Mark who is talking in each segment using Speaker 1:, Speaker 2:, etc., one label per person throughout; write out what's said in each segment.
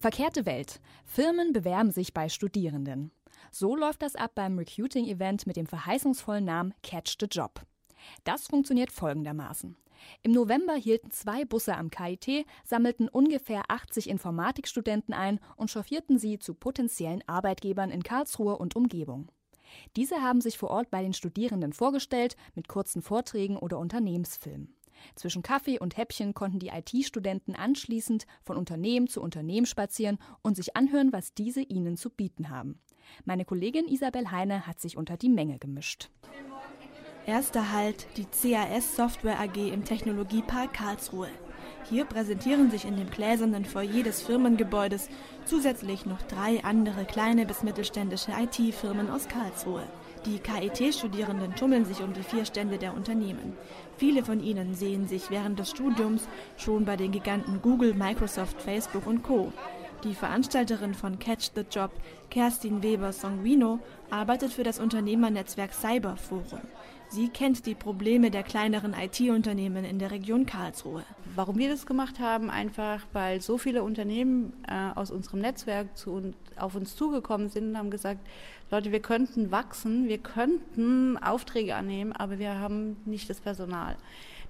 Speaker 1: Verkehrte Welt. Firmen bewerben sich bei Studierenden. So läuft das ab beim Recruiting-Event mit dem verheißungsvollen Namen Catch the Job. Das funktioniert folgendermaßen. Im November hielten zwei Busse am KIT, sammelten ungefähr 80 Informatikstudenten ein und chauffierten sie zu potenziellen Arbeitgebern in Karlsruhe und Umgebung. Diese haben sich vor Ort bei den Studierenden vorgestellt mit kurzen Vorträgen oder Unternehmensfilmen. Zwischen Kaffee und Häppchen konnten die IT-Studenten anschließend von Unternehmen zu Unternehmen spazieren und sich anhören, was diese ihnen zu bieten haben. Meine Kollegin Isabel Heine hat sich unter die Menge gemischt.
Speaker 2: Erster Halt die CAS Software AG im Technologiepark Karlsruhe. Hier präsentieren sich in dem gläsernen Foyer des Firmengebäudes zusätzlich noch drei andere kleine bis mittelständische IT-Firmen aus Karlsruhe. Die KIT-Studierenden tummeln sich um die vier Stände der Unternehmen. Viele von ihnen sehen sich während des Studiums schon bei den Giganten Google, Microsoft, Facebook und Co. Die Veranstalterin von Catch the Job, Kerstin Weber-Sanguino, arbeitet für das Unternehmernetzwerk Cyberforum. Sie kennt die Probleme der kleineren IT-Unternehmen in der Region Karlsruhe.
Speaker 3: Warum wir das gemacht haben, einfach weil so viele Unternehmen äh, aus unserem Netzwerk zu, auf uns zugekommen sind und haben gesagt, Leute, wir könnten wachsen, wir könnten Aufträge annehmen, aber wir haben nicht das Personal.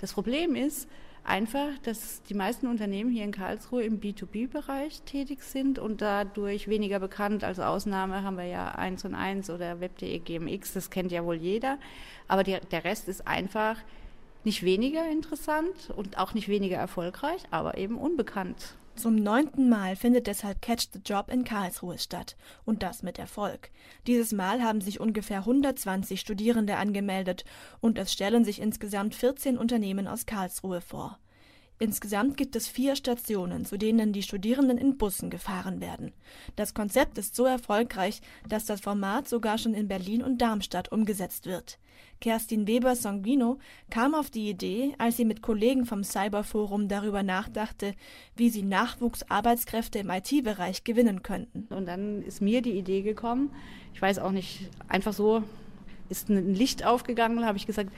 Speaker 3: Das Problem ist, einfach, dass die meisten Unternehmen hier in Karlsruhe im B2B-Bereich tätig sind und dadurch weniger bekannt. Also Ausnahme haben wir ja 1 und 1 oder Web.de GMX, das kennt ja wohl jeder. Aber die, der Rest ist einfach nicht weniger interessant und auch nicht weniger erfolgreich, aber eben unbekannt.
Speaker 2: Zum neunten Mal findet deshalb Catch the Job in Karlsruhe statt. Und das mit Erfolg. Dieses Mal haben sich ungefähr 120 Studierende angemeldet und es stellen sich insgesamt 14 Unternehmen aus Karlsruhe vor. Insgesamt gibt es vier Stationen, zu denen die Studierenden in Bussen gefahren werden. Das Konzept ist so erfolgreich, dass das Format sogar schon in Berlin und Darmstadt umgesetzt wird. Kerstin Weber-Sanguino kam auf die Idee, als sie mit Kollegen vom Cyberforum darüber nachdachte, wie sie Nachwuchsarbeitskräfte im IT-Bereich gewinnen könnten.
Speaker 3: Und dann ist mir die Idee gekommen, ich weiß auch nicht, einfach so ist ein Licht aufgegangen, habe ich gesagt,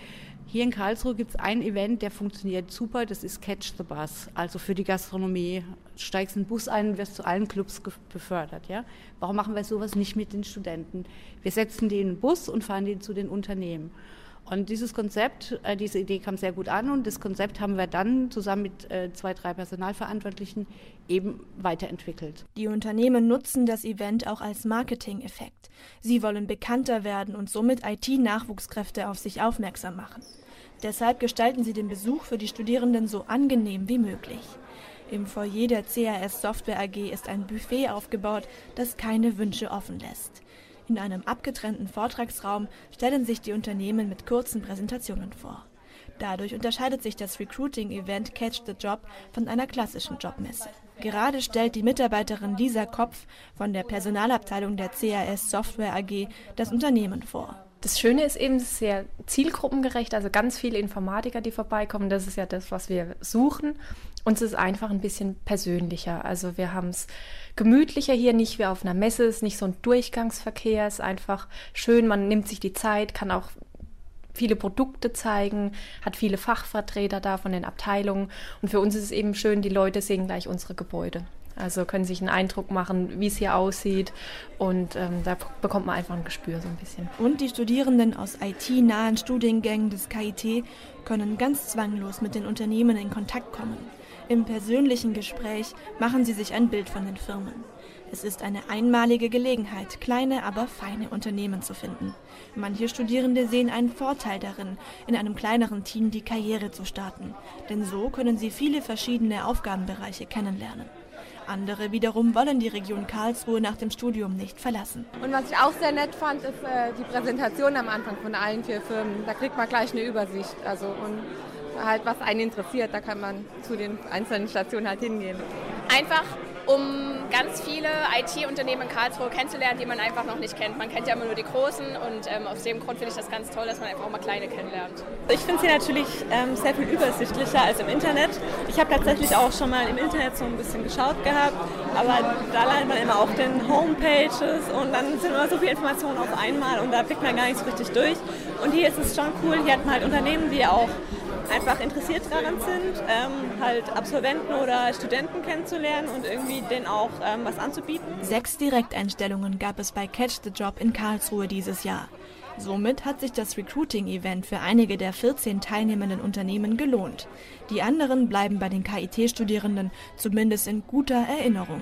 Speaker 3: hier in Karlsruhe gibt es ein Event, der funktioniert super, das ist Catch the Bus, also für die Gastronomie. Steigst in den Bus ein wirst zu allen Clubs befördert. Ja? Warum machen wir sowas nicht mit den Studenten? Wir setzen den Bus und fahren die zu den Unternehmen. Und dieses Konzept, äh, diese Idee kam sehr gut an und das Konzept haben wir dann zusammen mit äh, zwei, drei Personalverantwortlichen eben weiterentwickelt.
Speaker 2: Die Unternehmen nutzen das Event auch als Marketing-Effekt. Sie wollen bekannter werden und somit IT-Nachwuchskräfte auf sich aufmerksam machen. Deshalb gestalten sie den Besuch für die Studierenden so angenehm wie möglich. Im Foyer der CAS Software AG ist ein Buffet aufgebaut, das keine Wünsche offen lässt. In einem abgetrennten Vortragsraum stellen sich die Unternehmen mit kurzen Präsentationen vor. Dadurch unterscheidet sich das Recruiting-Event Catch the Job von einer klassischen Jobmesse. Gerade stellt die Mitarbeiterin Lisa Kopf von der Personalabteilung der CAS Software AG das Unternehmen vor.
Speaker 4: Das Schöne ist eben sehr zielgruppengerecht, also ganz viele Informatiker, die vorbeikommen. Das ist ja das, was wir suchen. Uns ist einfach ein bisschen persönlicher. Also wir haben es gemütlicher hier, nicht wie auf einer Messe, es ist nicht so ein Durchgangsverkehr, es ist einfach schön, man nimmt sich die Zeit, kann auch viele Produkte zeigen, hat viele Fachvertreter da von den Abteilungen. Und für uns ist es eben schön, die Leute sehen gleich unsere Gebäude. Also können sich einen Eindruck machen, wie es hier aussieht. Und ähm, da bekommt man einfach ein Gespür so ein bisschen.
Speaker 2: Und die Studierenden aus IT-nahen Studiengängen des KIT können ganz zwanglos mit den Unternehmen in Kontakt kommen. Im persönlichen Gespräch machen sie sich ein Bild von den Firmen. Es ist eine einmalige Gelegenheit, kleine, aber feine Unternehmen zu finden. Manche Studierende sehen einen Vorteil darin, in einem kleineren Team die Karriere zu starten, denn so können sie viele verschiedene Aufgabenbereiche kennenlernen. Andere wiederum wollen die Region Karlsruhe nach dem Studium nicht verlassen.
Speaker 5: Und was ich auch sehr nett fand, ist äh, die Präsentation am Anfang von allen vier Firmen. Da kriegt man gleich eine Übersicht. Also und halt was einen interessiert, da kann man zu den einzelnen Stationen halt hingehen.
Speaker 6: Einfach um ganz viele IT-Unternehmen in Karlsruhe kennenzulernen, die man einfach noch nicht kennt. Man kennt ja immer nur die großen und ähm, aus dem Grund finde ich das ganz toll, dass man einfach auch mal kleine kennenlernt.
Speaker 7: Ich finde sie natürlich ähm, sehr viel übersichtlicher als im Internet. Ich habe tatsächlich auch schon mal im Internet so ein bisschen geschaut gehabt, aber da landet man immer auf den Homepages und dann sind immer so viele Informationen auf einmal und da blickt man gar nicht so richtig durch. Und hier ist es schon cool, hier hat man halt Unternehmen, die auch einfach interessiert daran sind, ähm, halt Absolventen oder Studenten kennenzulernen und irgendwie denen auch ähm, was anzubieten.
Speaker 2: Sechs Direkteinstellungen gab es bei Catch the Job in Karlsruhe dieses Jahr. Somit hat sich das Recruiting-Event für einige der 14 teilnehmenden Unternehmen gelohnt. Die anderen bleiben bei den KIT-Studierenden zumindest in guter Erinnerung.